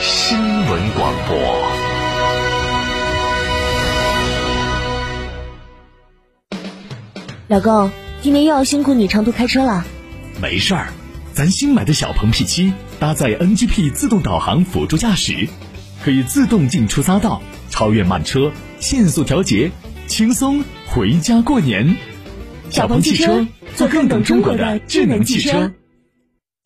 新闻广播。老公，今天又要辛苦你长途开车了。没事儿，咱新买的小鹏 P7 搭载 NGP 自动导航辅助驾驶，可以自动进出匝道、超越慢车、限速调节，轻松回家过年。小鹏汽车，做更懂中国的智能汽车。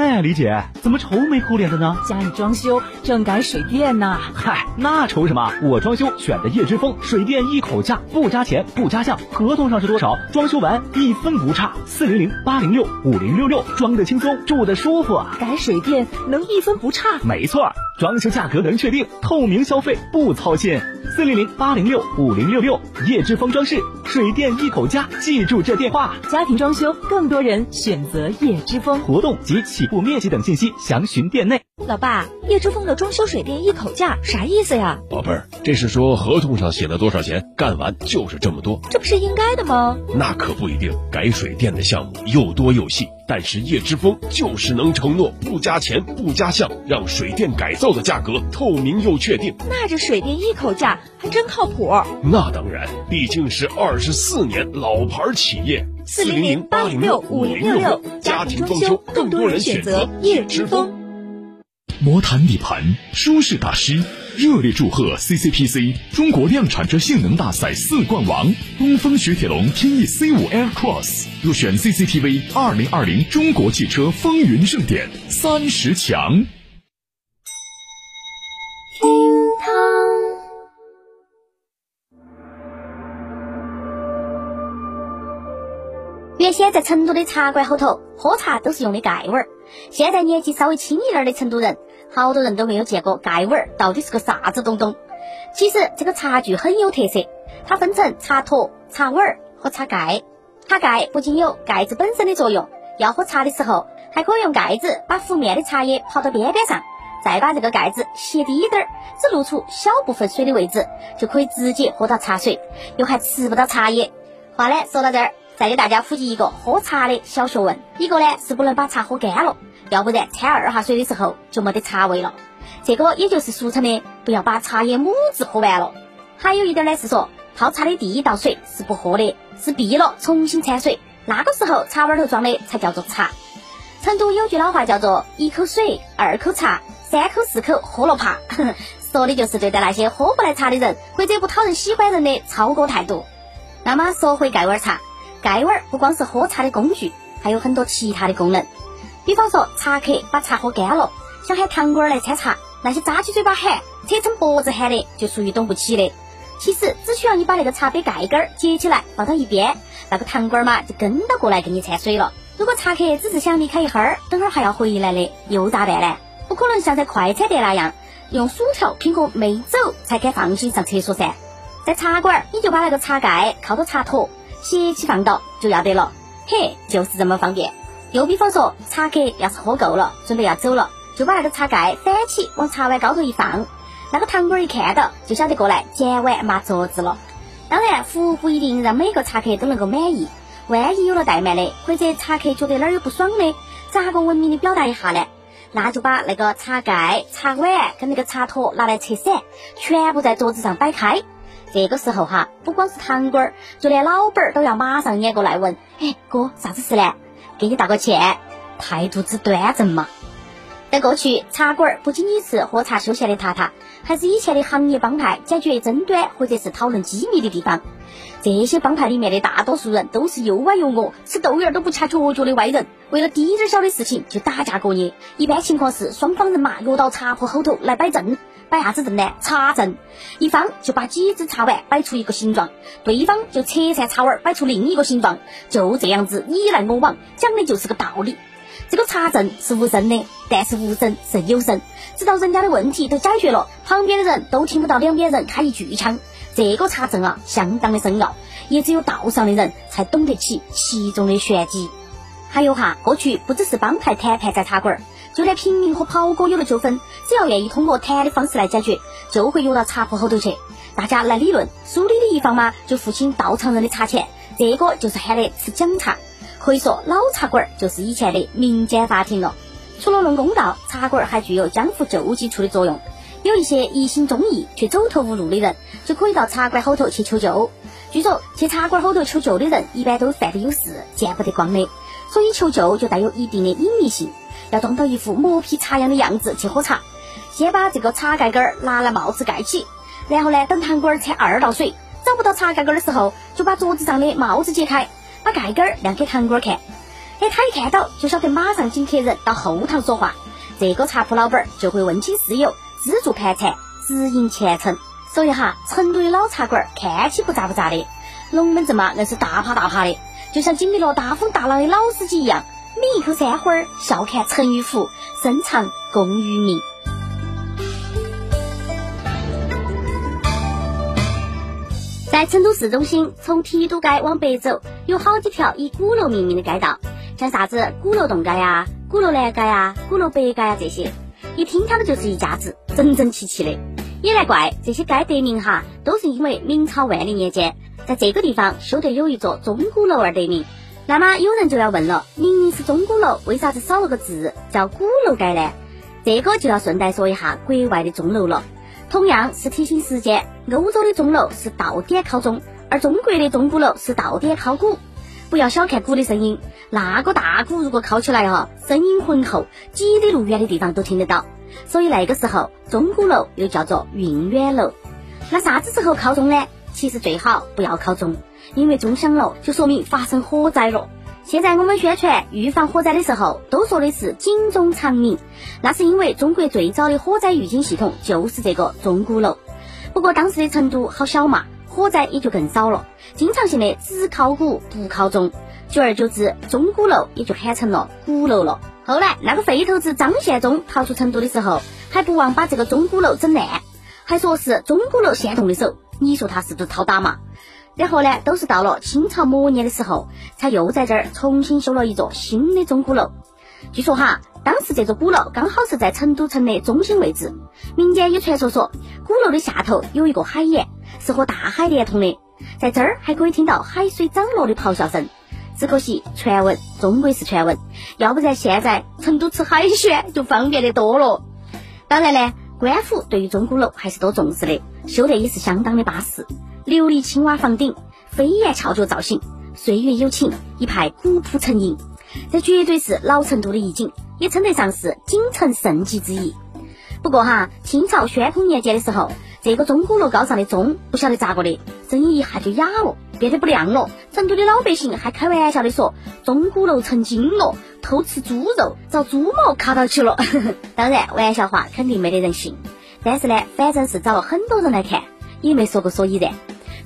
哎，李姐，怎么愁眉苦脸的呢？家里装修正改水电呢。嗨，那愁什么？我装修选的业之风，水电一口价，不加钱不加项，合同上是多少，装修完一分不差。四零零八零六五零六六，装的轻松，住的舒服。改水电能一分不差？没错，装修价格能确定，透明消费不操心。四零零八零六五零六六，业之风装饰，水电一口价，记住这电话。家庭装修，更多人选择业之峰。活动及起步面积等信息详询店内。老爸，叶之峰的装修水电一口价啥意思呀？宝贝儿，这是说合同上写了多少钱，干完就是这么多。这不是应该的吗？那可不一定，改水电的项目又多又细，但是叶之峰就是能承诺不加钱不加项，让水电改造的价格透明又确定。那这水电一口价还真靠谱。那当然，毕竟是二十四年老牌企业。四零零八零六五零六六，家庭装修更多人选择叶之风。魔毯底盘，舒适大师，热烈祝贺 CCPC 中国量产车性能大赛四冠王东风雪铁龙天翼 C 五 Air Cross 入选 CCTV 二零二零中国汽车风云盛典三十强。原先在成都的茶馆后头喝茶都是用的盖碗儿，现在年纪稍微轻一点的成都人，好多人都没有见过盖碗儿到底是个啥子东东。其实这个茶具很有特色，它分成茶托、茶碗儿和茶盖。茶盖不仅有盖子本身的作用，要喝茶的时候还可以用盖子把浮面的茶叶泡到边边上，再把这个盖子斜低点儿，只露出小部分水的位置，就可以直接喝到茶水，又还吃不到茶叶。话呢说到这儿。再给大家普及一个喝茶的小学问：一个呢是不能把茶喝干了，要不然掺二哈水的时候就没得茶味了。这个也就是俗称的不要把茶叶母子喝完了。还有一点呢是说，泡茶的第一道水是不喝的，是闭了重新掺水，那个时候茶碗头装的才叫做茶。成都有句老话叫做“一口水，二口茶，三口四口喝了怕”，说的就是对待那些喝不来茶的人或者不讨人喜欢人的超哥态度。那么说回盖碗茶。盖碗不光是喝茶的工具，还有很多其他的功能。比方说，茶客把茶喝干了，想喊堂倌儿来掺茶，那些扎起嘴巴喊、扯成脖子喊的，就属于懂不起的。其实只需要你把那个茶杯盖盖儿接起来放到一边，那个堂倌儿嘛就跟到过来给你掺水了。如果茶客只是想离开一会儿，等会儿还要回来的，又咋办呢？不可能像在快餐店那样用薯条拼个没走才敢放心上厕所噻。在茶馆儿，你就把那个茶盖靠到茶托。斜起放倒就要得了，嘿，就是这么方便。又比方说，茶客要是喝够了，准备要走了，就把那个茶盖翻起往茶碗高头一放，那个堂倌一看到就晓得过来捡碗抹桌子了。当然，服务不一定让每个茶客都能够满意，万一有了怠慢的，或者茶客觉得哪儿有不爽的，咋个文明的表达一下呢？那就把那个茶盖、茶碗跟那个茶托拿来拆散，全部在桌子上摆开。这个时候哈，不光是堂倌儿，就连老板儿都要马上撵过来问：“哎，哥，啥子事呢？给你道个歉，态度之端正嘛。”在过去，茶馆儿不仅仅是喝茶休闲的榻榻，还是以前的行业帮派解决争端或者是讨论机密的地方。这些帮派里面的大多数人都是又歪又恶，吃豆芽都不掐脚脚的歪人，为了滴点儿小的事情就打架过夜，一般情况是双方人马约到茶铺后头来摆阵，摆啥子阵呢？插阵。一方就把几只茶碗摆出一个形状，对方就拆散茶碗摆出另一个形状，就这样子你来我往，讲的就是个道理。这个茶阵是无声的，但是无声胜有声，直到人家的问题都解决了，旁边的人都听不到两边人开一句枪。这个茶阵啊，相当的深奥，也只有道上的人才懂得起其中的玄机。还有哈，过去不只是帮派谈判在茶馆儿，就连平民和袍哥有了纠纷，只要愿意通过谈的方式来解决，就会约到茶铺后头去，大家来理论。输理的一方嘛，就付清到场人的茶钱，这个就是喊的吃奖茶。可以说，老茶馆就是以前的民间法庭了。除了论公道，茶馆还具有江湖救济处的作用。有一些一心忠义却走投无路的人，就可以到茶馆后头去求救。据说去茶馆后头求救的人，一般都犯的有事，见不得光的。所以求救就带有一定的隐秘性，要装到一副磨皮茶样的样子去喝茶。先把这个茶盖盖儿拿来帽子盖起，然后呢，等堂倌儿掺二道水，找不到茶盖盖儿的时候，就把桌子上的帽子揭开，把盖盖儿亮给堂倌儿看。哎，他一看到就晓得马上请客人到后堂说话，这个茶铺老板儿就会问清事由，资助盘缠，指引前程。所以哈，成都的老茶馆儿看起不咋不咋的，龙门阵嘛，硬是大趴大趴的。就像经历了大风大浪的老司机一样，抿一口山花儿，笑看沉鱼湖，深藏功与名。在成都市中心，从提督街往北走，有好几条以鼓楼命名的街道，像啥子鼓楼东街呀、鼓楼南街呀、鼓楼北街呀这些，一听它们就是一家子，整整齐齐的。也难怪这些街得名哈，都是因为明朝万历年间。在这个地方修得有一座钟鼓楼而得名，那么有人就要问了：明明是钟鼓楼，为啥子少了个字叫鼓楼街呢？这个就要顺带说一下国外的钟楼了。同样是提醒时间，欧洲的钟楼是到点敲钟，而中国的钟鼓楼是到点敲鼓。不要小看鼓的声音，那个大鼓如果敲起来哈，声音浑厚，几里路远的地方都听得到。所以那个时候，钟鼓楼又叫做运远楼。那啥子时候敲钟呢？其实最好不要靠钟，因为钟响了就说明发生火灾了。现在我们宣传预防火灾的时候，都说的是警钟长鸣，那是因为中国最早的火灾预警系统就是这个钟鼓楼。不过当时的成都好小嘛，火灾也就更少了，经常性的只靠鼓不靠钟，久而久之，钟鼓楼也就喊成了鼓楼了。后来那个废头子张献忠逃出成都的时候，还不忘把这个钟鼓楼整烂，还说是钟鼓楼先动的手。你说他是不是讨打嘛？然后呢，都是到了清朝末年的时候，才又在这儿重新修了一座新的钟鼓楼。据说哈，当时这座鼓楼刚好是在成都城的中心位置。民间有传说说，鼓楼的下头有一个海眼，是和大海连通的，在这儿还可以听到海水涨落的咆哮声。只可惜传闻终归是传闻，要不然现在成都吃海鲜就方便的多了。当然呢。官府对于钟鼓楼还是多重视的，修得也是相当的巴适。琉璃青瓦房顶，飞檐翘角造型，岁月有情，一派古朴沉吟。这绝对是老成都的一景，也称得上是京城盛极之一。不过哈，清朝宣统年间的时候，这个钟鼓楼高上的钟不晓得咋个的，声音一下就哑了，变得不亮了。成都的老百姓还开玩笑的说，钟鼓楼成精了。偷吃猪肉，遭猪毛卡到起了。当然，玩笑话肯定没得人信。但是呢，反正是找了很多人来看，也没说过所以然。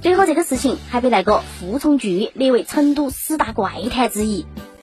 最后，这个事情还被那个傅从句列为成都十大怪谈之一。